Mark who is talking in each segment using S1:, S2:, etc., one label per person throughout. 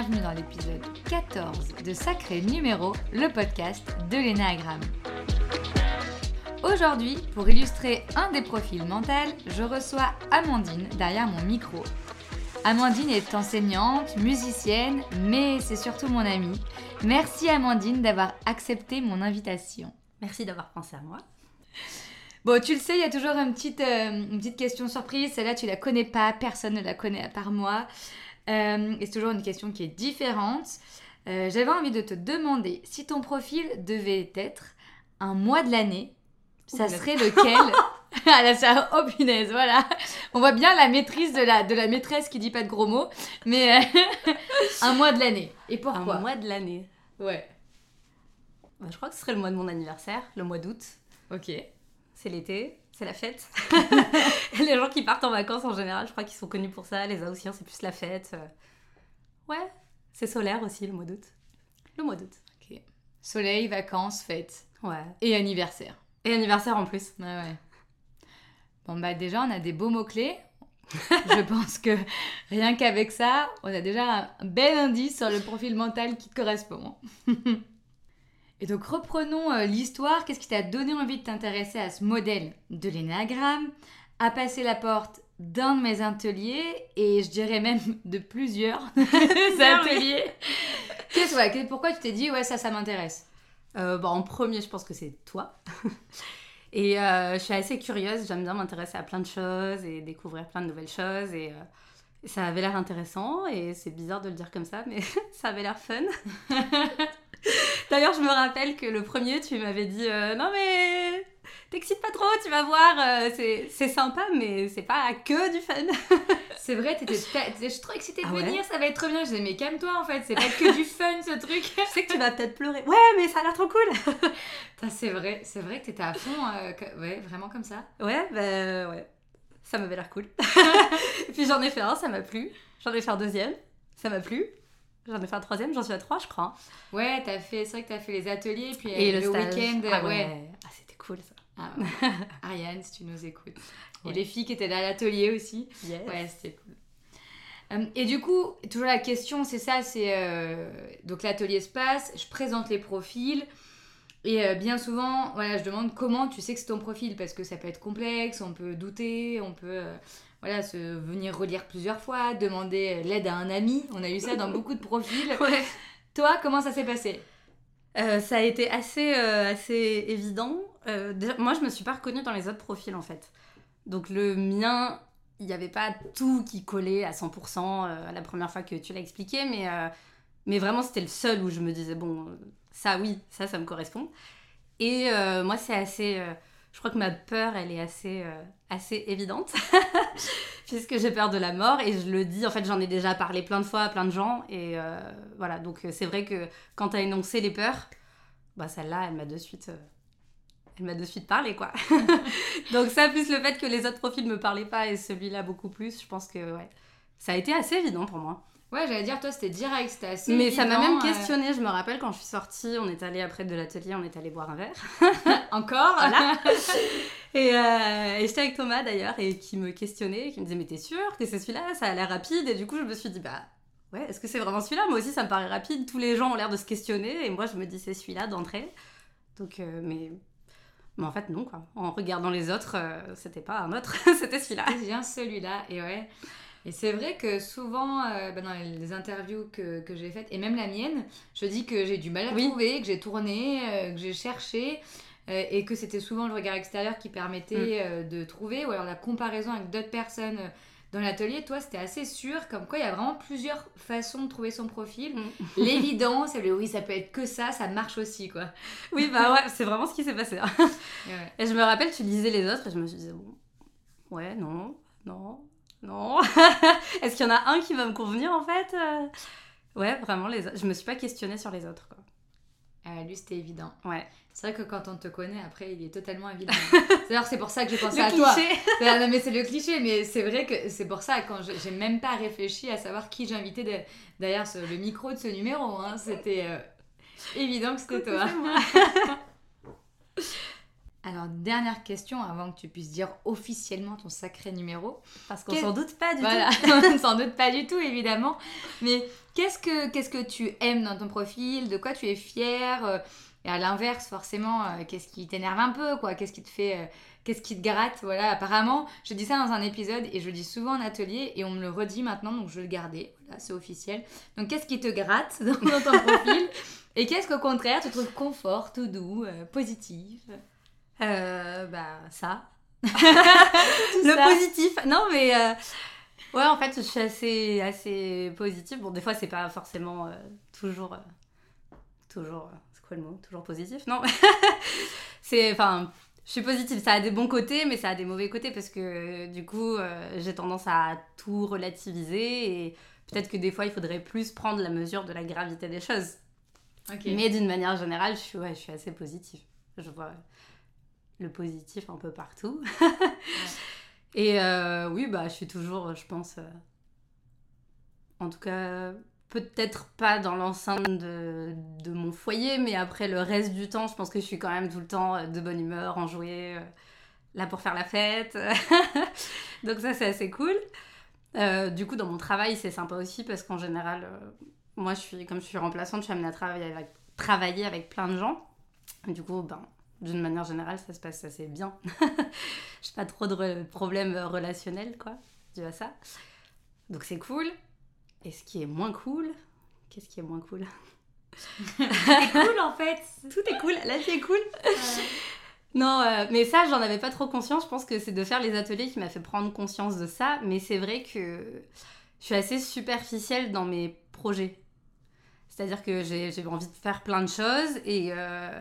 S1: bienvenue dans l'épisode 14 de Sacré Numéro, le podcast de l'énagramme. Aujourd'hui, pour illustrer un des profils mentaux, je reçois Amandine derrière mon micro. Amandine est enseignante, musicienne, mais c'est surtout mon amie. Merci Amandine d'avoir accepté mon invitation.
S2: Merci d'avoir pensé à moi.
S1: Bon, tu le sais, il y a toujours une petite, euh, une petite question surprise. Celle-là, tu la connais pas, personne ne la connaît à part moi. Euh, et c'est toujours une question qui est différente. Euh, j'avais envie de te demander si ton profil devait être un mois de l'année, ça serait lequel? Ah là, ça, oh punaise, voilà. On voit bien la maîtrise de la, de la maîtresse qui dit pas de gros mots, mais un mois de l'année. Et pourquoi
S2: Un mois de l'année.
S1: Ouais.
S2: Bah, je crois que ce serait le mois de mon anniversaire, le mois d'août.
S1: Ok.
S2: C'est l'été, c'est la fête. les gens qui partent en vacances en général, je crois qu'ils sont connus pour ça. Les Aoussiens, c'est plus la fête. Ouais, c'est solaire aussi le mois d'août. Le mois d'août.
S1: Ok. Soleil, vacances, fête.
S2: Ouais.
S1: Et anniversaire.
S2: Et anniversaire en plus.
S1: Ouais, ouais. Bon, bah déjà, on a des beaux mots-clés. je pense que rien qu'avec ça, on a déjà un bel indice sur le profil mental qui te correspond. Et donc reprenons euh, l'histoire. Qu'est-ce qui t'a donné envie de t'intéresser à ce modèle de l'énagramme, à passer la porte d'un de mes ateliers et je dirais même de plusieurs ateliers? Qu'est-ce ouais, pourquoi tu t'es dit ouais ça ça m'intéresse?
S2: Euh, bah, En premier je pense que c'est toi. et euh, je suis assez curieuse, j'aime bien m'intéresser à plein de choses et découvrir plein de nouvelles choses et ça avait l'air intéressant et c'est bizarre de le dire comme ça mais ça avait l'air fun. D'ailleurs, je me rappelle que le premier, tu m'avais dit euh, Non, mais t'excites pas trop, tu vas voir, euh, c'est sympa, mais c'est pas que du fun.
S1: c'est vrai, t'étais, je suis trop excitée de ah venir, ça va être trop bien. Je disais Mais calme-toi en fait, c'est pas que du fun ce truc.
S2: je sais que tu vas peut-être pleurer. Ouais, mais ça a l'air trop cool.
S1: c'est vrai, c'est vrai que t'étais à fond, euh, ouais, vraiment comme ça.
S2: Ouais, bah ouais, ça m'avait l'air cool. Et puis j'en ai fait un, ça m'a plu. J'en ai fait un deuxième, ça m'a plu. J'en ai fait un troisième, j'en suis à trois, je crois.
S1: Ouais, as fait, c'est vrai que tu as fait les ateliers, puis et le, week-end.
S2: Ah ouais. Ah, c'était cool ça.
S1: Ah, Ariane, si tu nous écoutes. Et les filles qui étaient dans l'atelier aussi. Ouais, c'était cool. Euh, et du coup, toujours la question, c'est ça, c'est... Euh, donc l'atelier se passe, je présente les profils, et euh, bien souvent, voilà, je demande comment tu sais que c'est ton profil, parce que ça peut être complexe, on peut douter, on peut voilà, se venir relire plusieurs fois, demander l'aide à un ami. On a eu ça dans beaucoup de profils. Toi, comment ça s'est passé?
S2: Euh, Ça a été assez, euh, assez évident. Euh, moi, je me suis pas reconnue dans les autres profils en fait. Donc le mien, il n'y avait pas tout qui collait à 100% la première fois que tu l'as expliqué, mais, mais vraiment c'était le seul où je me disais, bon, ça oui, ça, ça me correspond. Et moi, c'est assez je crois que ma peur, elle est assez, euh, assez évidente, puisque j'ai peur de la mort et je le dis, en fait, j'en ai déjà parlé plein de fois à plein de gens. Et euh, voilà, donc euh, c'est vrai que quand tu as énoncé les peurs, bah celle-là, elle m'a de suite. elle m'a de suite parlé, quoi. donc ça, plus le fait que les autres profils ne me parlaient pas et celui-là beaucoup plus, je pense que ouais, ça a été assez évident pour moi.
S1: Ouais, j'allais dire, toi, c'était direct, c'était assez.
S2: Mais ça m'a même euh. questionné. Je me rappelle quand je suis sortie, on est allé après de l'atelier, on est allé boire un verre.
S1: Encore?
S2: Voilà. et, euh, et j'étais avec Thomas d'ailleurs, et qui me questionnait, qui me disait Mais t'es sûr que c'est celui-là? Ça a l'air rapide. Et du coup, je me suis dit Bah ouais, est-ce que c'est vraiment celui-là? Moi aussi, ça me paraît rapide. Tous les gens ont l'air de se questionner, et moi, je me dis C'est celui-là d'entrée. Donc, euh, mais. Mais en fait, non, quoi. En regardant les autres, c'était pas un autre, c'était celui-là.
S1: C'est bien celui-là, et ouais. Et c'est vrai que souvent, euh, bah, dans les interviews que, que j'ai faites, et même la mienne, je dis que j'ai du mal à trouver, que j'ai tourné, euh, que j'ai cherché, euh, et que c'était souvent le regard extérieur qui permettait mm. de trouver, ou alors la comparaison avec d'autres personnes dans l'atelier. Toi, c'était assez sûr, comme quoi il y a vraiment plusieurs façons de trouver son profil. Mm. L'évidence, oui, ça peut être que ça, ça marche aussi, quoi.
S2: Oui, bah ouais, c'est vraiment ce qui s'est passé. Hein. Et je me rappelle, tu lisais les autres, et je me suis dit, bon, ouais, non, non, non. Est-ce qu'il y en a un qui va me convenir en fait euh? Ouais, vraiment, les je me suis pas questionnée sur les autres. Quoi.
S1: Euh, lui, c'était évident.
S2: Ouais.
S1: C'est vrai que quand on te connaît, après, il est totalement évident. D'ailleurs, c'est pour ça que j'ai pensé à toi. non, mais c'est le cliché, mais c'est vrai que c'est pour ça, quand j'ai même pas réfléchi à savoir qui j'invitais derrière le micro de ce numéro. Hein. C'était euh, évident que c'était toi. Alors, dernière question avant que tu puisses dire officiellement ton sacré numéro.
S2: Parce qu'on s'en doute pas du
S1: tout. Voilà, on s'en doute pas du tout, évidemment. Mais qu'est-ce que, qu'est-ce que tu aimes dans ton profil? De quoi tu es fier euh, Et à l'inverse, forcément, euh, qu'est-ce qui t'énerve un peu quoi? Qu'est-ce qui te fait... euh, Qu'est-ce qui te gratte? Voilà, apparemment, je dis ça dans un épisode et je le dis souvent en atelier et on me le redit maintenant, donc je vais le garder. Voilà, c'est officiel. Donc, qu'est-ce qui te gratte dans, dans ton profil? Et qu'est-ce qu'au contraire, tu trouves confort, tout doux, euh, positif
S2: Euh, bah, ça. Le
S1: ça.
S2: positif. Non, mais euh, ouais, en fait, je suis assez, assez positive. Bon, des fois, c'est pas forcément euh, toujours, euh, toujours, c'est quoi le mot? Toujours positif? Non, c'est, enfin, je suis positive. Ça a des bons côtés, mais ça a des mauvais côtés parce que du coup, j'ai tendance à tout relativiser et peut-être que des fois, il faudrait plus prendre la mesure de la gravité des choses. Mais d'une manière générale, je suis, ouais, je suis assez positive. Je vois le positif un peu partout. Et euh, oui, bah, je suis toujours, je pense, euh, en tout cas, peut-être pas dans l'enceinte de, de mon foyer, mais après le reste du temps, je pense que je suis quand même tout le temps euh, de bonne humeur, enjouée, euh, là pour faire la fête. Donc ça, c'est assez cool. Du coup, dans mon travail, c'est sympa aussi parce qu'en général, moi, je suis, comme je suis remplaçante, je suis amenée à travailler avec, travailler avec plein de gens. Du coup, ben, d'une manière générale, ça se passe assez bien. J'ai pas trop de re- problèmes relationnels, quoi, dû à ça. Donc c'est cool. Et ce qui est moins cool, qu'est-ce qui est moins cool?
S1: C'est cool en fait.
S2: Tout est cool, la vie est cool. Non, euh, mais ça, j'en avais pas trop conscience. Je pense que c'est de faire les ateliers qui m'a fait prendre conscience de ça. Mais c'est vrai que je suis assez superficielle dans mes projets. C'est-à-dire que j'ai j'ai envie de faire plein de choses et, euh,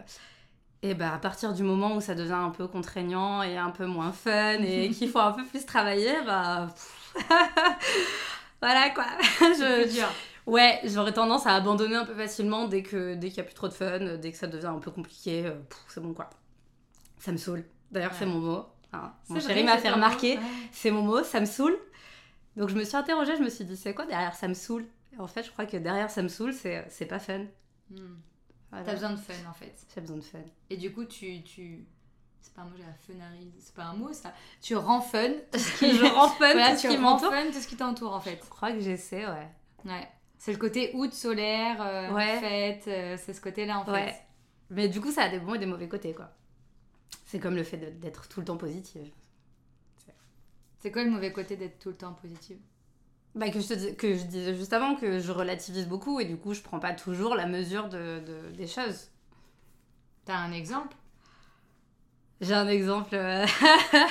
S2: et bah, à partir du moment où ça devient un peu contraignant et un peu moins fun et qu'il faut un peu plus travailler, bah. voilà quoi. Je,
S1: dur.
S2: Ouais, j'aurais tendance à abandonner un peu facilement dès que dès qu'il y a plus trop de fun, dès que ça devient un peu compliqué. euh, c'est bon quoi. Ça me saoule. D'ailleurs,
S1: Ouais.
S2: c'est mon mot. hein. Mon chéri m'a fait remarquer.
S1: Ouais.
S2: C'est mon mot, ça me saoule. Donc je me suis interrogée, je me suis dit, c'est quoi derrière ça me saoule? Et En fait, je crois que derrière ça me saoule, c'est c'est pas fun.
S1: Hmm.
S2: Voilà.
S1: T'as besoin de fun en fait.
S2: J'ai besoin de fun.
S1: Et du coup, tu. tu... C'est pas un mot, j'ai la funarise. C'est pas un mot ça. Tu rends fun.
S2: je rends fun
S1: Voilà,
S2: tout ce
S1: tu
S2: qui
S1: rends
S2: m'entoure.
S1: fun tout ce qui t'entoure en fait.
S2: Je crois que j'essaie, ouais.
S1: Ouais. C'est le côté août solaire, euh,
S2: Ouais.
S1: fête, euh, c'est ce côté-là en fait.
S2: Ouais. Mais du coup, ça a des bons et des mauvais côtés, quoi. C'est comme le fait d'être tout le temps positive.
S1: C'est quoi le mauvais côté d'être tout le temps positive?
S2: Bah, que, je te que je disais juste avant que je relativise beaucoup et du coup je prends pas toujours la mesure de, de- des choses.
S1: T'as un exemple?
S2: J'ai un exemple. euh, ouais,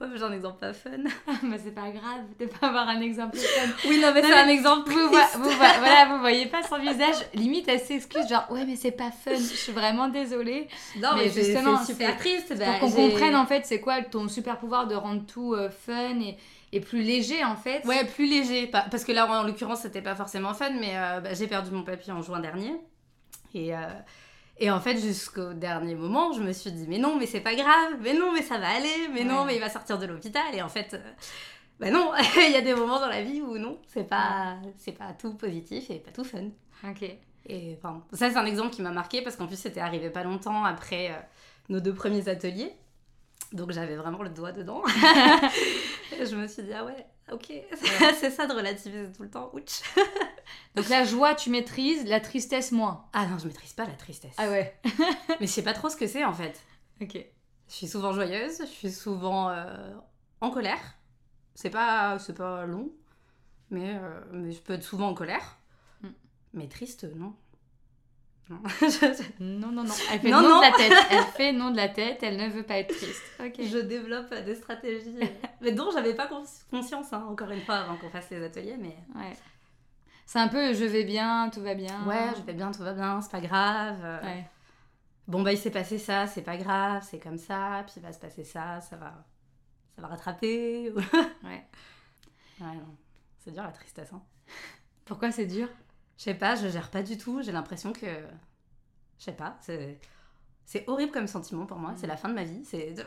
S2: mais j'ai un exemple pas fun.
S1: Bah c'est pas grave de pas avoir un exemple fun.
S2: Oui, non, mais c'est
S1: mais
S2: un exemple.
S1: Vous, voi- vous, voilà, vous voyez pas son visage, limite elle s'excuse, genre ouais mais c'est pas fun, je suis vraiment désolée.
S2: Non,
S1: Mais
S2: mais,
S1: justement,
S2: c'est super triste. bah,
S1: Pour qu'on comprenne en fait c'est quoi ton super pouvoir de rendre tout euh, fun et, et plus léger en fait.
S2: Ouais, plus léger. Parce que là, en l'occurrence, c'était pas forcément fun, mais euh, bah, j'ai perdu mon papy en juin dernier. Et, euh, et en fait, jusqu'au dernier moment, je me suis dit, mais non, mais c'est pas grave, mais non, mais ça va aller, mais non, mais il va sortir de l'hôpital. Et en fait, euh, bah non, il y a des moments dans la vie où non, c'est pas, c'est pas tout positif et pas tout fun.
S1: Ok.
S2: Et enfin, ça, c'est un exemple qui m'a marqué parce qu'en plus, c'était arrivé pas longtemps après nos deux premiers ateliers. Donc, j'avais vraiment le doigt dedans. Je me suis dit, ah ouais, ok, c'est ça de relativiser tout le temps. Ouch.
S1: Donc la joie tu maîtrises, la tristesse moins.
S2: Ah non, je maîtrise pas la tristesse.
S1: Ah ouais.
S2: Mais je sais pas trop ce que c'est en fait.
S1: Ok.
S2: Je suis souvent joyeuse, je suis souvent euh, en colère. C'est pas, c'est pas long, mais, euh, mais je peux être souvent en colère.
S1: Mm.
S2: Mais triste, non. Non.
S1: Non, non, non. Elle fait
S2: Non,
S1: non,
S2: non.
S1: de la tête. Elle fait non de la tête, elle ne veut pas être triste.
S2: Je développe des stratégies, mais dont j'avais pas cons- conscience, hein, encore une fois, avant qu'on fasse les ateliers. Mais
S1: Ouais. C'est un peu je vais bien, tout va bien.
S2: ouais, je vais bien, tout va bien, c'est pas grave. euh,
S1: Ouais.
S2: Bon, bah, il s'est passé ça, c'est pas grave, c'est comme ça, puis il va se passer ça, ça va, ça va rattraper. ou-
S1: Ouais.
S2: Ouais, non. C'est dur la tristesse. Hein.
S1: Pourquoi c'est dur?
S2: Je sais pas, je gère pas du tout. J'ai l'impression que. Je sais pas, c'est. C'est horrible comme sentiment pour moi.
S1: Mm.
S2: C'est la fin de ma vie. C'est.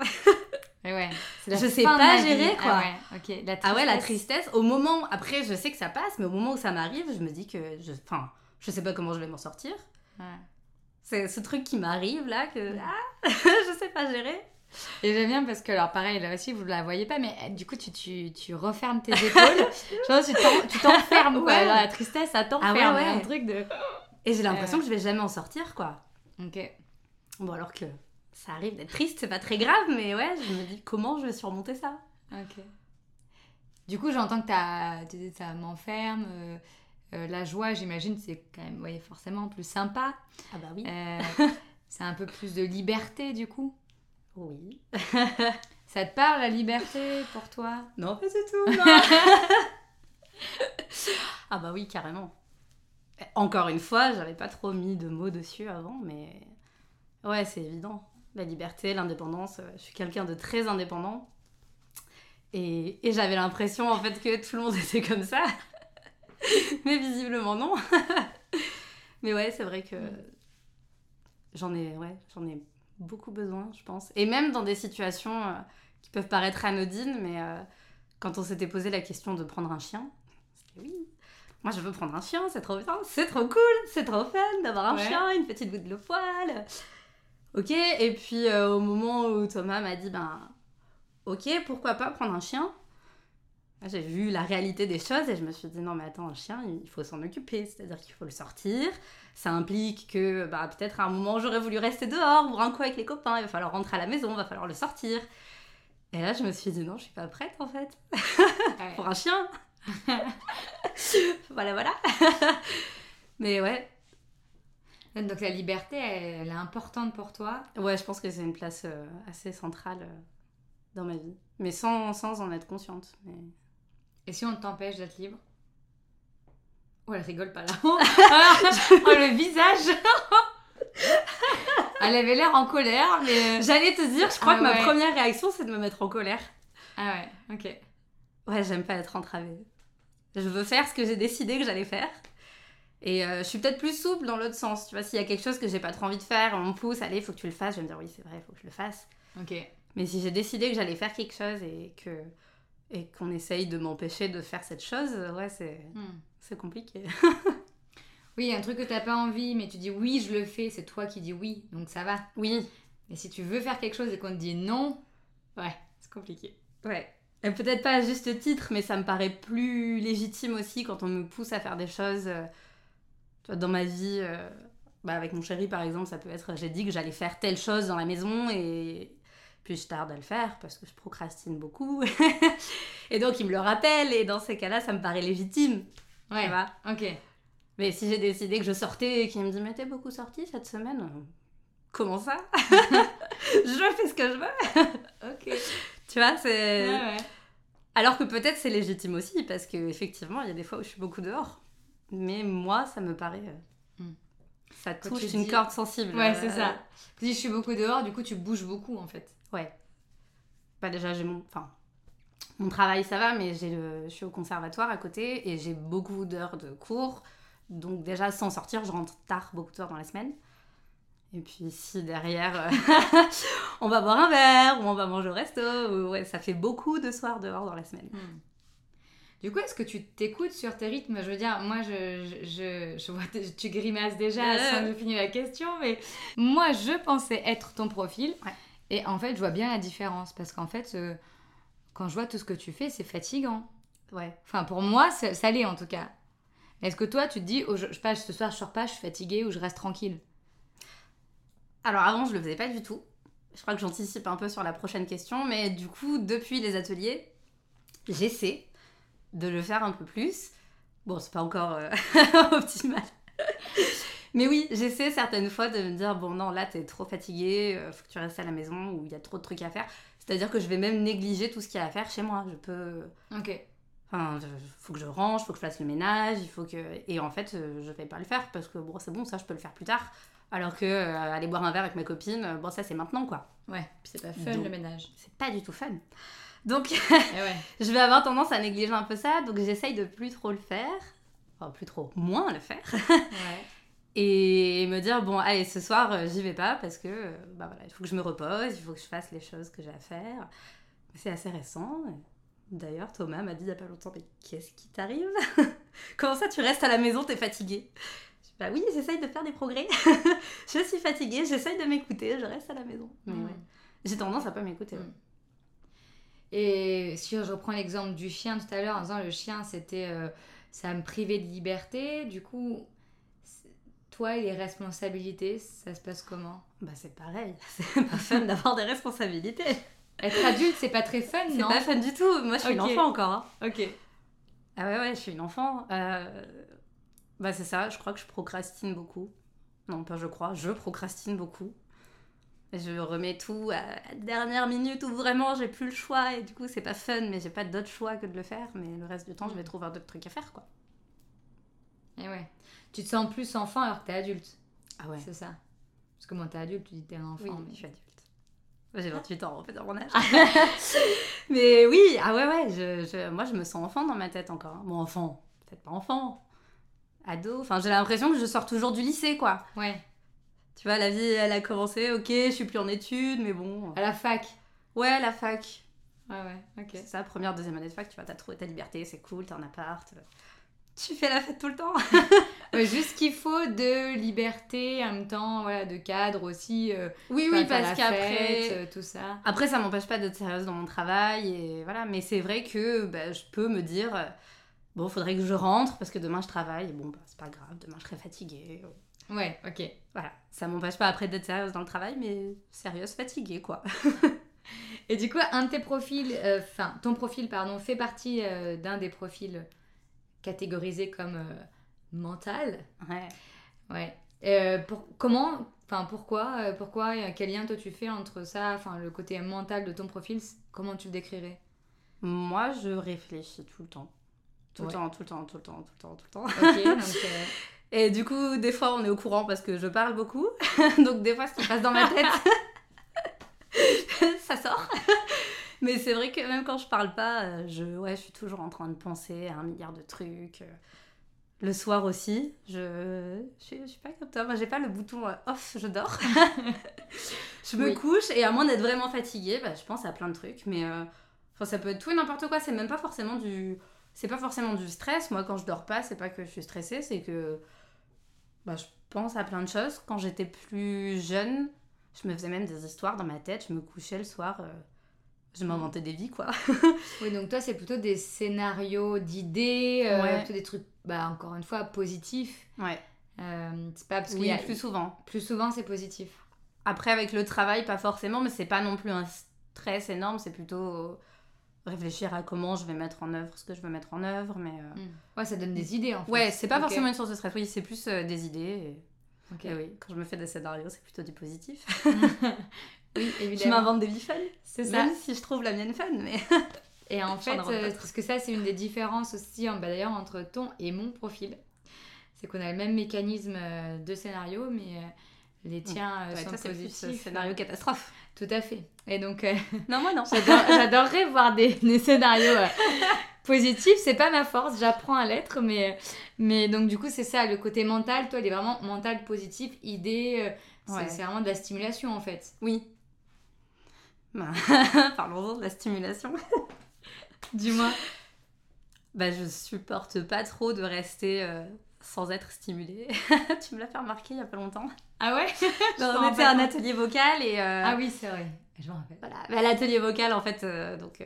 S1: Ouais, la
S2: Je sais pas
S1: vie.
S2: gérer, quoi.
S1: Ah ouais. La
S2: Ah ouais, la
S1: tristesse.
S2: Au moment. Après, je sais que ça passe, mais au moment où ça m'arrive, je me dis que. Je... Enfin, je sais pas comment je vais m'en sortir.
S1: Ouais.
S2: C'est ce truc qui m'arrive là que.
S1: Mm.
S2: Ah Je sais pas gérer.
S1: Et j'aime bien parce que, alors pareil, là aussi, vous ne la voyez pas, mais euh, du coup, tu, tu, tu refermes tes épaules. Genre, tu t'en- tu t'enfermes.
S2: Ouais.
S1: Genre, la tristesse, ça t'enferme.
S2: Ah ouais, ouais.
S1: un truc de...
S2: Et j'ai l'impression
S1: Euh.
S2: que je vais jamais en sortir, quoi.
S1: Ok.
S2: Bon, alors que ça arrive d'être triste, c'est pas très grave, mais ouais, je me dis comment je vais surmonter ça?
S1: Ok. Du coup, j'entends que t'as- tu dis ça m'enferme. euh, euh, la joie, j'imagine, c'est quand même, ouais, forcément plus sympa.
S2: Ah bah oui.
S1: C'est un peu plus de liberté, du coup.
S2: Oui.
S1: Ça te parle, la liberté, pour toi?
S2: Non, pas du tout, non. ah bah oui, carrément. Encore une fois, j'avais pas trop mis de mots dessus avant, mais ouais, c'est évident. La liberté, l'indépendance, euh, je suis quelqu'un de très indépendant. Et, et j'avais l'impression en fait que tout le monde était comme ça. mais visiblement non. mais ouais, c'est vrai que j'en ai, ouais, j'en ai beaucoup besoin, je pense. Et même dans des situations euh, qui peuvent paraître anodines, mais euh, quand on s'était posé la question de prendre un chien, oui, moi je veux prendre un chien, c'est trop bien, c'est trop cool, c'est trop fun d'avoir un
S1: Ouais.
S2: chien, une petite bout de poil. Ok, et puis euh, au moment où Thomas m'a dit, ben, ok, pourquoi pas prendre un chien? J'ai vu la réalité des choses et je me suis dit, non mais attends, un chien, il faut s'en occuper, c'est-à-dire qu'il faut le sortir. Ça implique que bah, peut-être à un moment j'aurais voulu rester dehors, boire un coup avec les copains, il va falloir rentrer à la maison, il va falloir le sortir. Et là, je me suis dit, non, je suis pas prête en fait
S1: Ouais.
S2: pour un chien. voilà, voilà. Mais ouais,
S1: Donc la liberté, elle, elle est importante pour toi?
S2: ouais, je pense que c'est une place euh, assez centrale euh, dans ma vie. Mais sans, sans en être consciente. Mais...
S1: Et si on t'empêche d'être libre? Oh, elle rigole pas là. oh, le visage Elle avait l'air en colère, mais...
S2: J'allais te dire, je crois
S1: Ah
S2: que ma première réaction, c'est de me mettre en colère.
S1: Ah ouais, ok.
S2: Ouais, j'aime pas être entravée. Je veux faire ce que j'ai décidé que j'allais faire. Et euh, je suis peut-être plus souple dans l'autre sens. Tu vois, s'il y a quelque chose que j'ai pas trop envie de faire, on me pousse, allez, faut que tu le fasses. Je vais me dire, oui, c'est vrai, faut que je le fasse.
S1: Ok.
S2: Mais si j'ai décidé que j'allais faire quelque chose et que et qu'on essaye de m'empêcher de faire cette chose, ouais, c'est
S1: Hmm.
S2: C'est compliqué.
S1: Oui, un truc que t'as pas envie, mais tu dis oui, je le fais, c'est toi qui dis oui, donc ça va.
S2: Oui,
S1: Mais si tu veux faire quelque chose et qu'on te dit non, ouais, c'est compliqué.
S2: ouais. Et peut-être pas à juste titre, mais ça me paraît plus légitime aussi quand on me pousse à faire des choses. euh, tu vois, dans ma vie, euh, bah, avec mon chéri par exemple, ça peut être j'ai dit que j'allais faire telle chose dans la maison et puis je tarde à le faire parce que je procrastine beaucoup. et donc il me le rappelle et dans ces cas-là, ça me paraît légitime.
S1: Ouais,
S2: Tu vois
S1: ok.
S2: Mais si j'ai décidé que je sortais et qu'il me dit mais t'es beaucoup sorti cette semaine Comment ça Je fais ce que je veux
S1: Ok.
S2: Tu vois, c'est...
S1: Ouais, ouais.
S2: Alors que peut-être c'est légitime aussi parce que effectivement il y a des fois où je suis beaucoup dehors. Mais moi ça me paraît... euh,
S1: Hmm.
S2: Ça touche une
S1: dis-
S2: corde sensible.
S1: Ouais,
S2: euh,
S1: c'est ça. Tu dis je suis beaucoup dehors, du coup tu bouges beaucoup en fait.
S2: Ouais. Bah déjà j'ai mon... Enfin, mon travail ça va mais le... je suis au conservatoire à côté et j'ai beaucoup d'heures de cours. Donc déjà sans sortir je rentre tard beaucoup de heures dans la semaine. Et puis si derrière euh, on va boire un verre ou on va manger au resto, ou- ouais, ça fait beaucoup de soirs dehors dans la semaine.
S1: Hmm. Du coup, est-ce que tu t'écoutes sur tes rythmes? Je veux dire, moi, je, je, je, je vois, tu grimaces déjà
S2: Ouais.
S1: sans que je finisse la question, mais moi, je pensais être ton profil.
S2: Ouais.
S1: Et en fait, je vois bien la différence parce qu'en fait, euh, quand je vois tout ce que tu fais, c'est fatigant.
S2: Ouais.
S1: Enfin, pour moi, ça, ça l'est en tout cas. Est-ce que toi, tu te dis, oh, je, je sais pas, ce soir, je sors pas, je suis fatiguée ou je reste tranquille?
S2: Alors avant, je le faisais pas du tout. Je crois que j'anticipe un peu sur la prochaine question, mais du coup, depuis les ateliers, j'essaie de le faire un peu plus. Bon, c'est pas encore euh, optimal. Mais oui, j'essaie certaines fois de me dire bon non, là t'es trop fatigué, euh, faut que tu restes à la maison ou il y a trop de trucs à faire. C'est-à-dire que je vais même négliger tout ce qu'il y a à faire chez moi. Je peux
S1: Ok.
S2: Enfin, il faut que je range, faut que je fasse le ménage, il faut que... Et en fait, euh, je vais pas le faire parce que bon, c'est bon, ça, je peux le faire plus tard. Alors que euh, aller boire un verre avec ma copine, euh, bon, ça, c'est maintenant, quoi.
S1: Ouais, puis c'est pas fun
S2: Donc.
S1: le ménage.
S2: C'est pas du tout fun. Donc,
S1: Eh ouais.
S2: je vais avoir tendance à négliger un peu ça, donc j'essaye de plus trop le faire. Enfin, plus trop, moins le faire.
S1: ouais.
S2: Et me dire, bon, allez, ce soir, euh, j'y vais pas parce que, euh, bah voilà, il faut que je me repose, il faut que je fasse les choses que j'ai à faire. C'est assez récent. D'ailleurs, Thomas m'a dit il y a pas longtemps, mais qu'est-ce qui t'arrive Comment ça, tu restes à la maison, t'es fatiguée? Je dis, Bah oui, j'essaye de faire des progrès. je suis fatiguée, j'essaye de m'écouter, je reste à la maison. Mais
S1: Hmm.
S2: ouais. j'ai tendance à pas m'écouter. ouais.
S1: Mm. Et si je reprends l'exemple du chien tout à l'heure, en disant le chien, c'était. euh, ça me privait de liberté. Du coup, toi et les responsabilités, ça se passe comment?
S2: Bah, c'est pareil. C'est pas fun d'avoir des responsabilités.
S1: Être adulte, c'est pas très fun,
S2: C'est
S1: non?
S2: pas fun du tout. Moi, je suis une
S1: Ok.
S2: enfant encore. hein.
S1: Ok.
S2: Ah ouais, ouais, je suis une enfant. Euh, Bah, c'est ça. Je crois que je procrastine beaucoup. Non, pas je crois. Je procrastine beaucoup. Je remets tout à la dernière minute où vraiment j'ai plus le choix et du coup c'est pas fun mais j'ai pas d'autre choix que de le faire mais le reste du temps je vais trouver d'autres trucs à faire quoi.
S1: Et ouais. Tu te sens plus enfant alors que t'es adulte.
S2: Ah ouais.
S1: C'est ça. Parce que moi, t'es adulte, tu dis t'es un enfant.
S2: Oui,
S1: mais-
S2: je suis adulte. J'ai 28 ans en fait dans mon âge. mais oui, ah ouais ouais, je, je- moi je me sens enfant dans ma tête encore. Bon enfant, peut-être pas enfant. Ado, enfin j'ai l'impression que je sors toujours du lycée quoi.
S1: Ouais.
S2: Tu vois, la vie elle a commencé, ok, je suis plus en études, mais bon.
S1: À la fac.
S2: Ouais, la fac.
S1: Ouais, ouais, ok.
S2: C'est ça, première, deuxième année de fac, tu vois, t'as trouvé ta liberté, c'est cool, t'as un appart. Tu fais la fête tout le temps.
S1: Ouais, juste ce qu'il faut de liberté, en même temps, voilà, de cadre aussi. euh,
S2: Oui, oui, parce qu'après.
S1: euh, tout ça.
S2: Après, ça m'empêche pas d'être sérieuse dans mon travail, et voilà. Mais c'est vrai que bah, je peux me dire, bon, faudrait que je rentre parce que demain je travaille. Et bon, bah, c'est pas grave, demain je serai fatiguée.
S1: Ouais, ok.
S2: Voilà, ça m'empêche pas après d'être sérieuse dans le travail, mais sérieuse, fatiguée, quoi.
S1: Et du coup, un de tes profils, euh, enfin, ton profil, pardon, fait partie d'un des profils catégorisés comme euh, mental.
S2: Ouais.
S1: Ouais. Euh, pour, comment, enfin, pourquoi, euh, pourquoi, quel lien toi tu fais entre ça, enfin, le côté mental de ton profil, comment tu le décrirais?
S2: Moi, je réfléchis tout le temps. Tout le temps, tout le temps, tout le temps, tout le temps, tout le temps.
S1: Donc. euh,
S2: Et du coup, des fois, on est au courant parce que je parle beaucoup. Donc, des fois, ce qui passe dans ma tête, ça sort. Mais c'est vrai que même quand je parle pas, euh, je, ouais, je suis toujours en train de penser à un milliard de trucs. euh. Le soir aussi, je, je, suis- je suis pas comme toi. Moi, j'ai pas le bouton euh, off, je dors. je me
S1: Oui.
S2: couche et à moins d'être vraiment fatiguée, bah, je pense à plein de trucs. Mais euh, enfin, ça peut être tout et n'importe quoi. C'est même pas forcément du, c'est pas forcément du stress. Moi, quand je dors pas, c'est pas que je suis stressée, c'est que bah, je pense à plein de choses. Quand j'étais plus jeune, je me faisais même des histoires dans ma tête. Je me couchais le soir, euh, je m'inventais des vies, quoi.
S1: Oui, donc toi, c'est plutôt des scénarios d'idées, euh,
S2: Ouais.
S1: plutôt des trucs, bah, encore une fois, positifs.
S2: Ouais.
S1: Euh, c'est pas parce qu'il
S2: Oui,
S1: y a
S2: plus souvent.
S1: plus souvent, c'est positif.
S2: Après, avec le travail, pas forcément, mais c'est pas non plus un stress énorme. C'est plutôt réfléchir à comment je vais mettre en œuvre ce que je veux mettre en œuvre. Mais euh,
S1: Ouais, ça donne des idées en fait.
S2: ouais, c'est pas forcément une source de stress. Oui, c'est plus euh, des idées. et-
S1: Ok.
S2: et oui, quand je me fais des scénarios, c'est plutôt du positif.
S1: Oui,
S2: je
S1: évidemment.
S2: m'invente des vies fun.
S1: C'est ça.
S2: Même si je trouve la mienne fun, mais.
S1: Et en fait, euh, parce que ça, c'est une des différences aussi, bah, d'ailleurs, entre ton et mon profil. C'est qu'on a le même mécanisme euh, de scénario, mais euh, les tiens euh,
S2: Ouais,
S1: sont positifs.
S2: scénario catastrophe.
S1: Tout à fait. Et donc, euh,
S2: Non, moi non.
S1: j'adore- j'adorerais voir des, des scénarios euh, positifs. C'est pas ma force, j'apprends à l'être, mais, mais donc, du coup, c'est ça, le côté mental, toi, il est vraiment mental, positif, idée. euh,
S2: Ouais.
S1: c'est vraiment de la stimulation, en fait.
S2: Oui. Bah, Parlons-en de la stimulation.
S1: Dis-moi.
S2: Bah, je supporte pas trop de rester euh, sans être stimulée. tu me l'as fait remarquer il y a pas longtemps.
S1: Ah ouais?
S2: On était à un atelier vocal et. euh,
S1: Ah oui, c'est vrai. Je me rappelle.
S2: Voilà. Bah, l'atelier vocal, en fait, euh, donc. euh,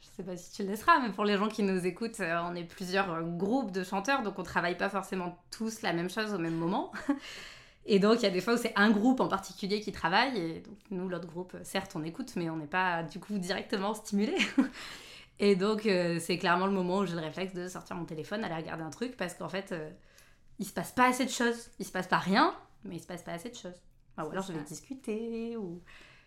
S2: je sais pas si tu le laisseras, mais pour les gens qui nous écoutent, on est plusieurs groupes de chanteurs, donc on travaille pas forcément tous la même chose au même moment. Et donc, il y a des fois où c'est un groupe en particulier qui travaille, et donc nous, l'autre groupe, certes, on écoute, mais on n'est pas du coup directement stimulé. Et donc, euh, c'est clairement le moment où j'ai le réflexe de sortir mon téléphone, aller regarder un truc, parce qu'en fait, euh, il se passe pas assez de choses. Il se passe pas rien, mais il se passe pas assez de choses. Enfin, ou alors, je vais discuter, ou.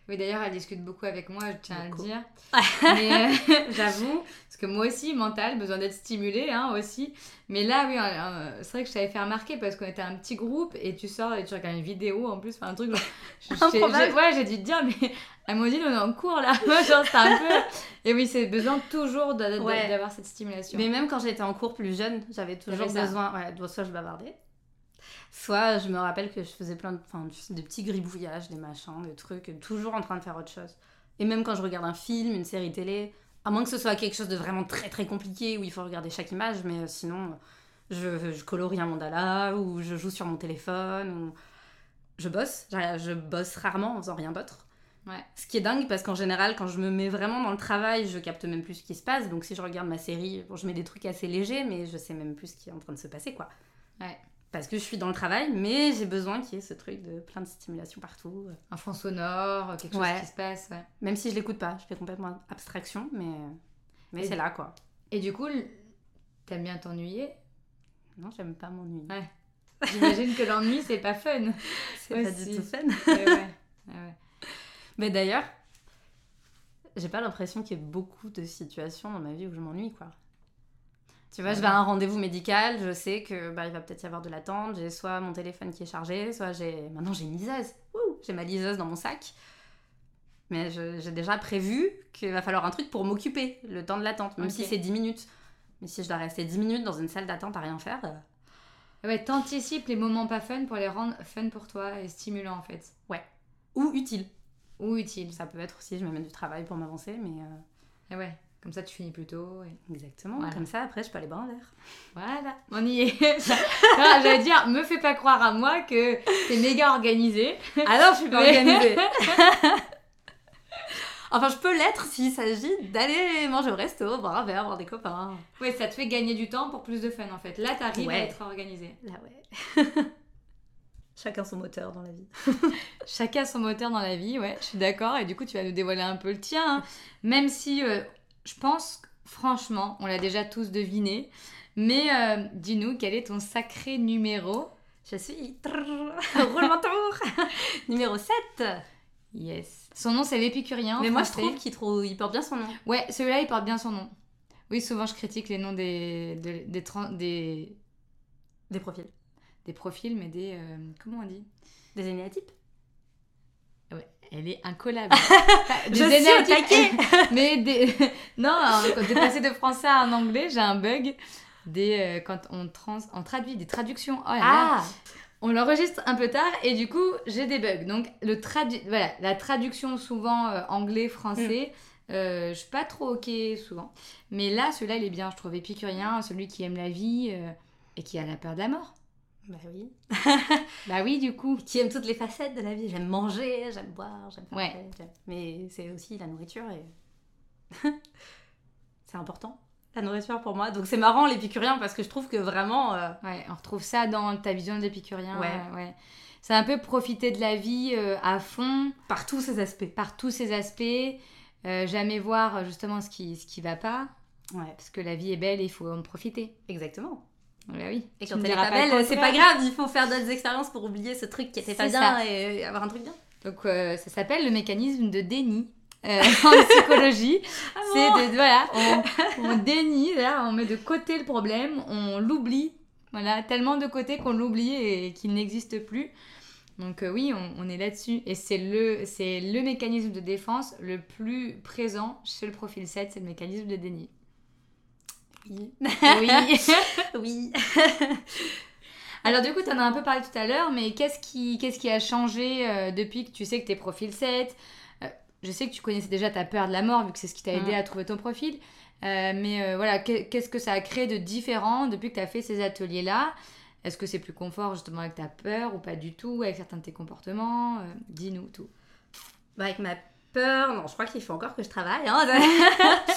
S1: Oui, d'ailleurs, elle discute beaucoup avec moi, je tiens à le dire. Mais euh, j'avoue, parce que moi aussi, mental, besoin d'être stimulé hein, aussi. Mais là, oui, euh, c'est vrai que je t'avais fait remarquer parce qu'on était un petit groupe et tu sors et tu regardes une vidéo en plus, enfin un truc. genre, je- ouais, j'ai dû te dire, mais Amandine, on est en cours là. genre, c'est un peu. Et oui, c'est besoin toujours
S2: Ouais.
S1: d'avoir cette stimulation.
S2: Mais même quand j'étais en cours plus jeune, j'avais toujours besoin. Ouais, soit je bavardais, soit je me rappelle que je faisais plein de. Petits gribouillages, des machins, des trucs, toujours en train de faire autre chose. Et même quand je regarde un film, une série télé, à moins que ce soit quelque chose de vraiment très très compliqué où il faut regarder chaque image, mais euh, sinon, je, je colorie un mandala ou je joue sur mon téléphone ou je bosse. Je je bosse rarement en faisant rien d'autre.
S1: Ouais.
S2: Ce qui est dingue parce qu'en général, quand je me mets vraiment dans le travail, je capte même plus ce qui se passe. Donc si je regarde ma série, bon, je mets des trucs assez légers, mais je sais même plus ce qui est en train de se passer, quoi.
S1: Ouais.
S2: Parce que je suis dans le travail, mais j'ai besoin qu'il y ait ce truc de plein de stimulation partout.
S1: Un fond sonore, quelque chose
S2: Ouais.
S1: qui se passe. ouais.
S2: Même si je l'écoute pas, je fais complètement abstraction, mais, mais c'est là, quoi.
S1: Et du coup, t'aimes bien t'ennuyer?
S2: Non, j'aime pas m'ennuyer.
S1: Ouais. J'imagine que l'ennui, c'est pas fun.
S2: C'est pas du tout fun.
S1: Ouais.
S2: Mais d'ailleurs, j'ai pas l'impression qu'il y ait beaucoup de situations dans ma vie où je m'ennuie, quoi. Tu vois, je vais à un rendez-vous médical, je sais que bah, il va peut-être y avoir de l'attente, j'ai soit mon téléphone qui est chargé, soit j'ai... Maintenant j'ai une liseuse, j'ai ma liseuse dans mon sac. Mais j'ai déjà prévu qu'il va falloir un truc pour m'occuper le temps de l'attente, même si c'est 10 minutes. Mais si je dois rester 10 minutes dans une salle d'attente à rien faire, euh,
S1: Ouais, t'anticipes les moments pas fun pour les rendre fun pour toi et stimulants en fait.
S2: ou utile.
S1: Ou utiles.
S2: Ça peut être aussi, je me mets du travail pour m'avancer, mais euh,
S1: Et ouais, comme ça tu finis plus tôt. et-
S2: exactement.
S1: Voilà.
S2: Comme ça, après, je peux aller boire un verre.
S1: Voilà, on y est. Ah, J'allais dire, me fais pas croire à moi que t'es méga organisé.
S2: Alors, je suis pas
S1: Mais-
S2: organisée. enfin, je peux l'être s'il s'agit d'aller manger au resto, boire un verre, voir des copains.
S1: Ouais, ça te fait gagner du temps pour plus de fun en fait. Là, t'arrives à
S2: Ouais.
S1: être organisé.
S2: Là, ouais. Chacun son moteur dans la vie.
S1: Chacun son moteur dans la vie, ouais, je suis d'accord. Et du coup, tu vas nous dévoiler un peu le tien. hein. Même si euh, je pense, franchement, on l'a déjà tous deviné. Mais euh, dis-nous, quel est ton sacré numéro?
S2: Je suis. Roulement de tambour Numéro 7
S1: Yes. Son nom, c'est l'épicurien. en
S2: Mais moi, je trouve qu'il trouve... il porte bien son nom.
S1: Ouais, celui-là, il porte bien son nom. Oui, souvent, je critique les noms des, des, des, tran- des,
S2: Des profils.
S1: des profils, mais des. euh, comment on dit?
S2: Des énéatypes.
S1: Elle est incollable. Enfin,
S2: Je suis au
S1: mais des. non, quand de passer de français à un anglais, j'ai un bug. Des, euh, quand on, trans... on traduit des traductions. Oh là là.
S2: Ah
S1: On l'enregistre un peu tard et du coup, j'ai des bugs. Donc, le tradu... voilà, la traduction souvent euh, anglais-français,
S2: Mm.
S1: euh, je suis pas trop ok souvent. Mais là, celui-là, il est bien, je trouve épicurien, celui qui aime la vie euh, et qui a la peur de la mort.
S2: Bah oui.
S1: Bah oui, du coup.
S2: Qui aime toutes les facettes de la vie. J'aime manger, j'aime boire, j'aime faire
S1: Ouais.
S2: Mais c'est aussi la nourriture et... c'est important, la nourriture pour moi. Donc c'est marrant l'épicurien parce que je trouve que vraiment... euh,
S1: Ouais, on retrouve ça dans ta vision d'épicurien.
S2: Ouais.
S1: euh, ouais. C'est un peu profiter de la vie euh, à fond,
S2: par tous ses aspects.
S1: par tous ses aspects, jamais voir justement ce qui, ce qui va pas,
S2: Ouais,
S1: parce que la vie est belle et il faut en profiter.
S2: exactement.
S1: Bah oui.
S2: Et quand elle est pas
S1: le
S2: belle, c'est pas grave, il faut faire d'autres expériences pour oublier ce truc qui était pas
S1: C'est
S2: bien
S1: ça.
S2: et avoir un truc bien.
S1: Donc euh, ça s'appelle le mécanisme de déni. euh, en psychologie, c'est
S2: bon
S1: de voilà, on, on dénie, là, on met de côté le problème, on l'oublie, voilà, tellement de côté qu'on l'oublie et qu'il n'existe plus. Donc euh, oui, on, on est là-dessus et c'est le c'est le mécanisme de défense le plus présent chez le profil 7, c'est le mécanisme de déni.
S2: Oui.
S1: Oui.
S2: oui.
S1: Alors du coup, tu en as un peu parlé tout à l'heure, mais qu'est-ce qui, qu'est-ce qui a changé euh, depuis que tu sais que t'es profil 7 Euh, Je sais que tu connaissais déjà ta peur de la mort, vu que c'est ce qui t'a aidé
S2: Mhm.
S1: à trouver ton profil. Euh, mais voilà, que- qu'est-ce que ça a créé de différent depuis que tu as fait ces ateliers-là? Est-ce que c'est plus confort justement avec ta peur ou pas du tout, avec certains de tes comportements? Dis-nous tout.
S2: Bah, avec ma peur, non, je crois qu'il faut encore que je travaille. hein.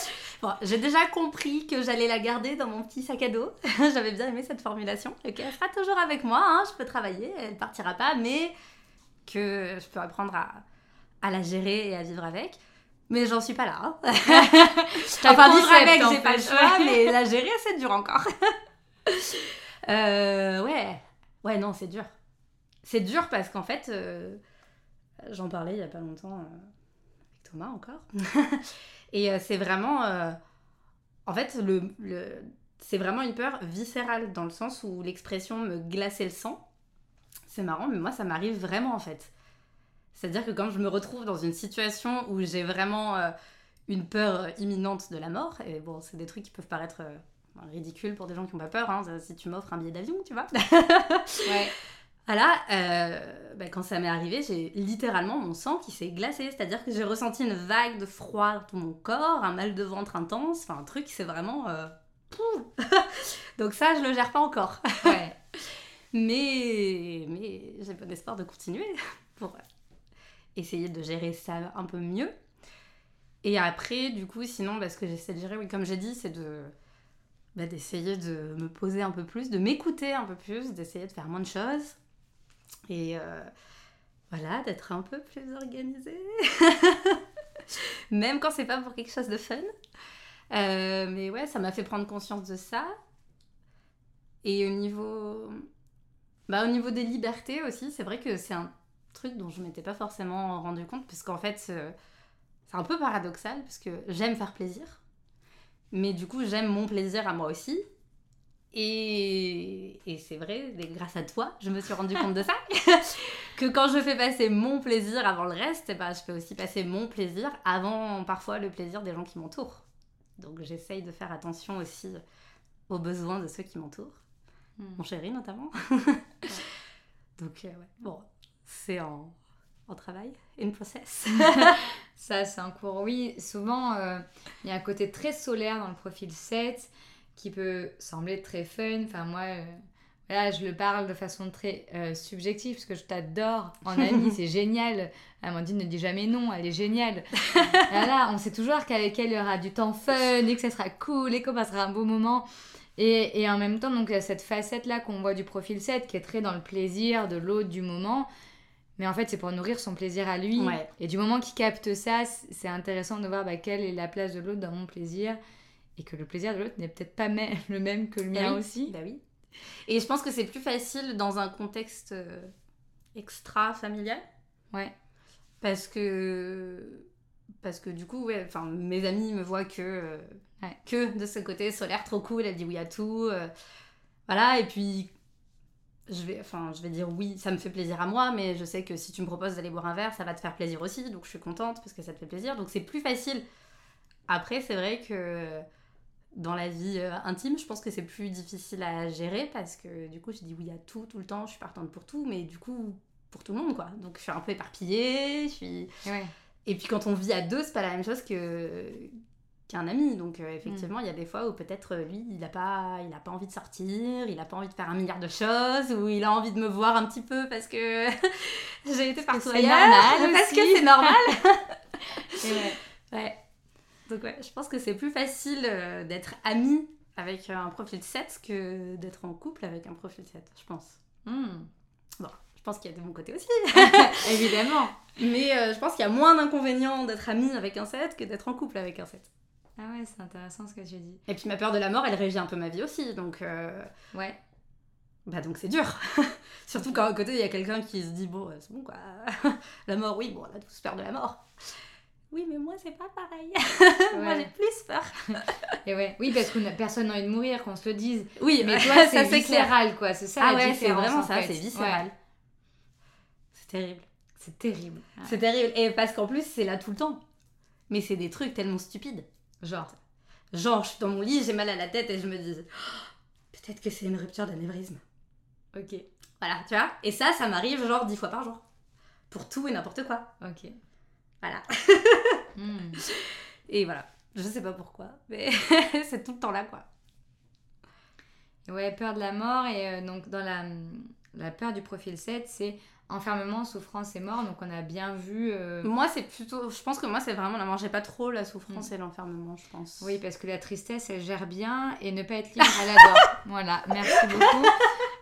S2: bon, j'ai déjà compris que j'allais la garder dans mon petit sac à dos. J'avais bien aimé cette formulation. Elle sera toujours avec moi, hein, je peux travailler, elle partira pas, mais que je peux apprendre à, à la gérer et à vivre avec. Mais j'en suis pas là. hein. Enfin, vivre avec, j'ai pas le choix, mais la gérer, c'est dur encore. Euh, ouais, ouais, non, c'est dur. C'est dur parce qu'en fait, euh, j'en parlais il y a pas longtemps euh, avec Thomas encore. Et euh, c'est vraiment. euh, en fait, le, le- c'est vraiment une peur viscérale dans le sens où l'expression me glaçait le sang. C'est marrant, mais moi, ça m'arrive vraiment en fait. C'est-à-dire que quand je me retrouve dans une situation où j'ai vraiment euh, une peur imminente de la mort, et bon, c'est des trucs qui peuvent paraître ridicules pour des gens qui n'ont pas peur, hein, si tu m'offres un billet d'avion, tu vois.
S1: Ouais.
S2: Euh, bah, quand ça m'est arrivé, j'ai littéralement mon sang qui s'est glacé. C'est-à-dire que j'ai ressenti une vague de froid dans mon corps, un mal de ventre intense, enfin un truc, c'est vraiment... euh. Donc ça, je le gère pas encore.
S1: ouais.
S2: Mais, mais j'ai bon espoir de continuer. Pour... essayer de gérer ça un peu mieux. Et après, du coup, sinon, parce que j'essaie de gérer, oui, comme j'ai dit, c'est de bah, d'essayer de me poser un peu plus, de m'écouter un peu plus, d'essayer de faire moins de choses. Et euh, voilà, d'être un peu plus organisée. Même quand c'est pas pour quelque chose de fun. Euh, mais ouais, ça m'a fait prendre conscience de ça. Et au niveau, bah, au niveau des libertés aussi, c'est vrai que c'est un truc dont je m'étais pas forcément rendu compte, parce qu'en fait, c'est un peu paradoxal, parce que j'aime faire plaisir, mais du coup, j'aime mon plaisir à moi aussi. Et, et c'est vrai, grâce à toi, je me suis rendu compte de ça. que quand je fais passer mon plaisir avant le reste, bah, je fais aussi passer mon plaisir avant parfois le plaisir des gens qui m'entourent. Donc j'essaye de faire attention aussi aux besoins de ceux qui m'entourent. Hmm. Mon chéri notamment. Donc euh, ouais. bon, c'est en, en travail, in process.
S1: Ça, c'est un cours. Oui, souvent, euh, il y a un côté très solaire dans le profil 7 qui peut sembler très fun. Enfin, moi, euh, Là, je le parle de façon très euh, subjective parce que je t'adore en amie, c'est génial. Amandine ne dit jamais non, elle est géniale. là, on sait toujours qu'avec elle, il y aura du temps fun et que ça sera cool et qu'on passera un beau moment. Et, et en même temps, donc, il y a cette facette-là qu'on voit du profil 7 qui est très dans le plaisir de l'autre du moment. Mais en fait, c'est pour nourrir son plaisir à lui. Et du moment qu'il capte ça, c'est intéressant de voir bah, quelle est la place de l'autre dans mon plaisir. Et que le plaisir de l'autre n'est peut-être pas le même que le mien
S2: bah
S1: aussi.
S2: Bah oui. Et je pense que c'est plus facile dans un contexte euh, extra-familial.
S1: Ouais.
S2: Parce que. Parce que du coup, ouais, enfin, mes amis me voient que, euh, que de ce côté solaire trop cool, elle dit oui à tout. Euh, voilà, et puis je vais, enfin, je vais dire oui, ça me fait plaisir à moi, mais je sais que si tu me proposes d'aller boire un verre, ça va te faire plaisir aussi, donc je suis contente parce que ça te fait plaisir, donc c'est plus facile. Après, c'est vrai que dans la vie euh, intime, je pense que c'est plus difficile à gérer parce que du coup, je dis oui à tout, tout le temps, je suis partante pour tout, mais du coup, pour tout le monde, quoi. Donc, je suis un peu éparpillée, je suis... Et puis, quand on vit à deux, c'est pas la même chose que qu'un ami. Donc, euh, effectivement, il y a des fois où peut-être euh, lui, il n'a pas, il a pas envie de sortir, il n'a pas envie de faire un milliard de choses, ou il a envie de me voir un petit peu parce que j'ai été partout ailleurs.
S1: Normal
S2: parce que c'est normal. ouais. Donc ouais, je pense que c'est plus facile euh, d'être ami avec un profil 7 que d'être en couple avec un profil 7, je pense.
S1: Hmm.
S2: Bon, je pense qu'il y a de mon côté aussi.
S1: Évidemment.
S2: Mais euh, je pense qu'il y a moins d'inconvénients d'être ami avec un 7 que d'être en couple avec un 7.
S1: Ah ouais, c'est intéressant ce que tu dis.
S2: Et puis ma peur de la mort, elle régit un peu ma vie aussi, donc... Euh,
S1: ouais.
S2: Bah donc c'est dur. Surtout quand à côté il y a quelqu'un qui se dit bon c'est bon quoi. la mort oui bon on a tous peur de la mort. Oui, mais moi, c'est pas pareil. moi, j'ai plus peur.
S1: Et ouais. Oui, parce que personne n'a envie de mourir, qu'on se le dise.
S2: Oui,
S1: mais toi, c'est viscéral, quoi. C'est ça
S2: ah ouais, c'est vraiment ça, c'est viscéral. C'est terrible.
S1: C'est terrible.
S2: C'est terrible. Et parce qu'en plus, c'est là tout le temps. Mais c'est des trucs tellement stupides.
S1: Genre
S2: Genre, je suis dans mon lit, j'ai mal à la tête et je me dis oh, peut-être que c'est une rupture d'anévrisme.
S1: Ok.
S2: Voilà, tu vois. Et ça, ça m'arrive genre dix fois par jour. Pour tout et n'importe quoi.
S1: Ok.
S2: Voilà. Hmm. Et voilà. Je sais pas pourquoi, mais c'est tout le temps là, quoi.
S1: Ouais, peur de la mort. Et euh, donc, dans la, la peur du profil 7, c'est enfermement, souffrance et mort. Donc, on a bien vu. Euh,
S2: moi, c'est plutôt. Je pense que moi, c'est vraiment la mort. J'ai pas trop la souffrance hmm. et l'enfermement, je pense.
S1: Oui, parce que la tristesse, elle gère bien. Et ne pas être libre, elle adore. voilà, merci beaucoup.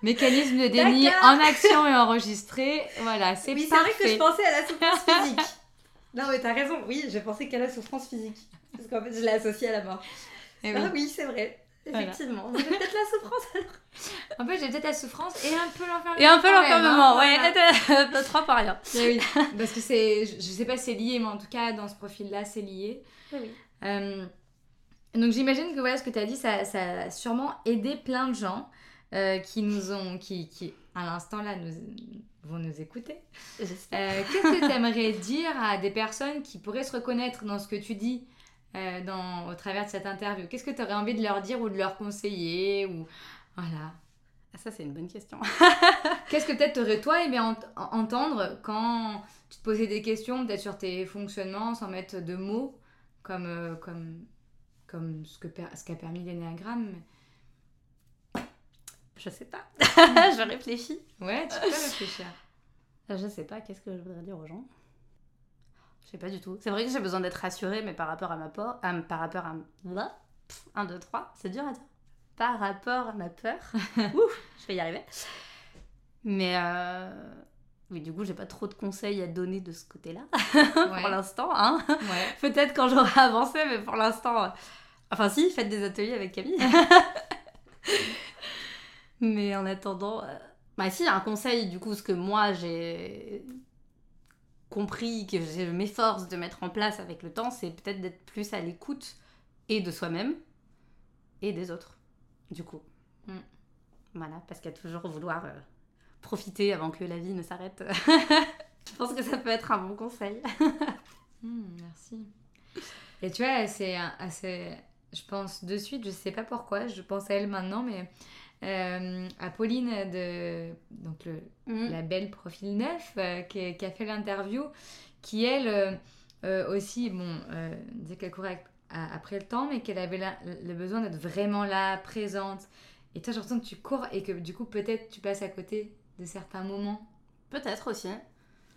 S1: Mécanisme de déni en action et enregistré. Voilà, c'est
S2: oui, parfait. C'est vrai que je pensais à la souffrance physique. Non, mais t'as raison, oui, j'ai pensé qu'à la souffrance physique. Parce qu'en fait, je l'ai associée à la mort. Et eh ah oui, c'est vrai. Effectivement. J'ai peut-être la souffrance alors.
S1: En fait, j'ai peut-être la souffrance et un peu l'enfermement.
S2: Et un peu l'enfermement, ouais. Voilà. trois par rien.
S1: oui, parce que c'est. Je sais pas si c'est lié, mais en tout cas, dans ce profil-là, c'est lié.
S2: Oui.
S1: Euh, donc j'imagine que voilà, ce que tu as dit, ça, ça, a sûrement aidé plein de gens euh, qui nous ont. Qui, qui à l'instant là, nous vont nous écouter. Euh, qu'est-ce que tu aimerais dire à des personnes qui pourraient se reconnaître dans ce que tu dis euh, dans, au travers de cette interview? Qu'est-ce que tu aurais envie de leur dire ou de leur conseiller ou voilà
S2: ah, Ça, c'est une bonne question.
S1: Qu'est-ce que peut-être aurais toi aimé entendre quand tu te posais des questions, peut-être sur tes fonctionnements, sans mettre de mots, comme, euh, comme, comme ce qu'a ce qu'a permis l'énéagramme
S2: je sais pas. je réfléchis.
S1: Ouais, tu peux réfléchir.
S2: Je sais pas, qu'est-ce que je voudrais dire aux gens? Je sais pas du tout. C'est vrai que j'ai besoin d'être rassurée, mais par rapport à ma peur, à- par rapport à 1, 2, 3, c'est dur à dire. Par rapport à ma peur, Ouf, je vais y arriver. Mais euh, oui, du coup, j'ai pas trop de conseils à donner de ce côté-là
S1: Ouais.
S2: pour l'instant. Hein.
S1: Ouais.
S2: Peut-être quand j'aurai avancé, mais pour l'instant. euh, Enfin, si, faites des ateliers avec Camille. Mais en attendant. euh, Bah, si, un conseil, du coup, ce que moi j'ai compris, que je m'efforce de mettre en place avec le temps, c'est peut-être d'être plus à l'écoute et de soi-même et des autres, du coup.
S1: Mm.
S2: Voilà, parce qu'à toujours vouloir euh, profiter avant que la vie ne s'arrête. je pense que ça peut être un bon conseil.
S1: Hmm, merci. Et tu vois, c'est assez. Je pense de suite, je sais pas pourquoi, je pense à elle maintenant, mais euh, à Pauline de donc le
S2: Mm.
S1: la belle profil neuf euh, qui, qui a fait l'interview, qui elle euh, euh, aussi, bon, euh, disait qu'elle courait après le temps, mais qu'elle avait la- le besoin d'être vraiment là, présente. Et toi, j'ai l'impression que tu cours et que du coup, peut-être tu passes à côté de certains moments.
S2: Peut-être aussi.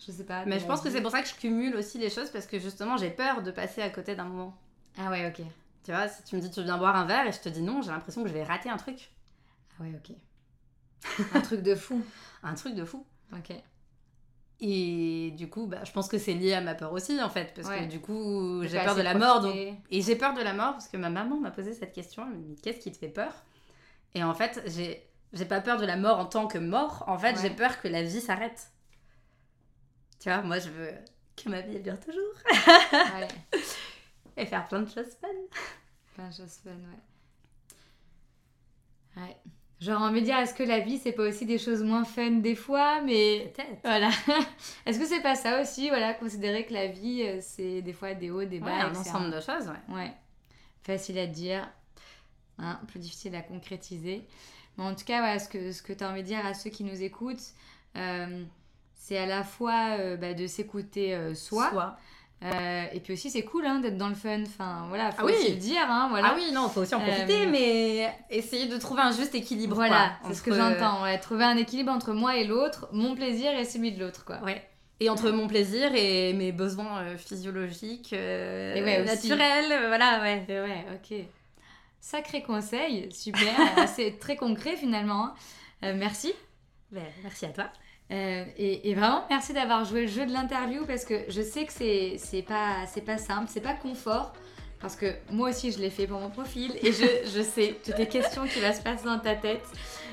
S1: Je sais pas.
S2: Mais je pense que c'est pour ça que je cumule aussi les choses parce que justement j'ai peur de passer à côté d'un moment.
S1: Ah ouais, ok.
S2: Tu vois, si tu me dis tu viens boire un verre et je te dis non, j'ai l'impression que je vais rater un truc.
S1: Ouais, ok. Un truc de fou.
S2: Un truc de fou.
S1: Ok.
S2: Et du coup, bah, je pense que c'est lié à ma peur aussi en fait. Parce
S1: Ouais.
S2: que du coup, j'ai peur de la mort. Donc... Et j'ai peur de la mort parce que ma maman m'a posé cette question. Elle m'a dit qu'est-ce qui te fait peur? Et en fait, j'ai. J'ai pas peur de la mort en tant que mort, en fait,
S1: Ouais.
S2: j'ai peur que la vie s'arrête. Tu vois, moi je veux que ma vie elle dure toujours
S1: Ouais.
S2: et faire plein de choses fun.
S1: Plein de choses fun, ouais. Ouais. J'aurais envie de dire, est-ce que la vie, c'est pas aussi des choses moins fun des fois, mais
S2: Peut-être.
S1: voilà. est-ce que c'est pas ça aussi, voilà, considérer que la vie, euh, c'est des fois des hauts, des bas,
S2: Ouais, un ensemble de choses, ouais.
S1: Ouais. Facile à dire, hein, plus difficile à concrétiser. Mais en tout cas, voilà, ce que, ce que tu as envie de dire à ceux qui nous écoutent, euh, c'est à la fois euh, bah, de s'écouter euh, soi,
S2: Soit.
S1: Euh, et puis aussi c'est cool hein, d'être dans le fun. Enfin, voilà, faut
S2: Ah oui.
S1: aussi le dire, hein, voilà.
S2: Ah oui, non, faut aussi en profiter,
S1: Euh,
S2: mais essayer de trouver un juste équilibre.
S1: Voilà, c'est ce que
S2: entre-
S1: j'entends. Ouais, trouver un équilibre entre moi et l'autre, mon plaisir et celui de l'autre, quoi.
S2: Ouais. Et entre mon plaisir et mes besoins euh, physiologiques, euh,
S1: Et ouais, aussi.
S2: naturels, euh, voilà, ouais.
S1: Et ouais, ok. Sacré conseil, super, euh, c'est très concret finalement. hein. Euh, merci.
S2: Ben, merci à toi.
S1: Euh, et, et vraiment, merci d'avoir joué le jeu de l'interview parce que je sais que c'est c'est pas, c'est pas simple, c'est pas confort. Parce que moi aussi, je l'ai fait pour mon profil et je, je sais toutes les questions qui vont se passer dans ta tête.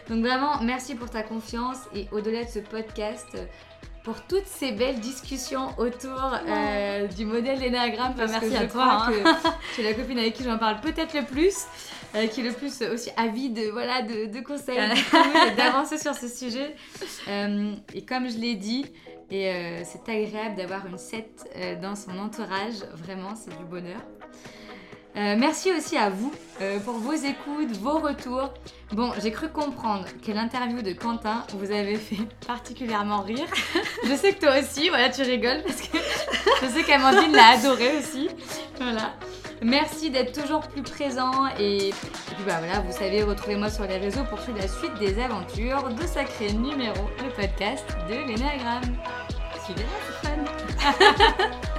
S1: Donc vraiment, merci pour ta confiance et au-delà de ce podcast, pour toutes ces belles discussions autour euh, du modèle d'énagramme. Parce
S2: merci
S1: que
S2: à toi,
S1: crois
S2: hein.
S1: que tu es la copine avec qui j'en parle peut-être le plus, euh, qui est le plus aussi avide voilà, de, de conseils, et d'avancer sur ce sujet. Euh, et comme je l'ai dit, et euh, c'est agréable d'avoir une 7 euh, dans son entourage, vraiment, c'est du bonheur. Euh, merci aussi à vous euh, pour vos écoutes, vos retours. Bon, j'ai cru comprendre que l'interview de Quentin vous avait fait particulièrement rire. Je sais que toi aussi, voilà, tu rigoles parce que je sais qu'Amandine l'a adoré aussi. Voilà. Merci d'être toujours plus présent et, puis bah voilà, vous savez, retrouvez-moi sur les réseaux pour suivre la suite des aventures de Sacré Numéro, le podcast de l'Énéagramme.
S2: Suivez-moi, c'est fun.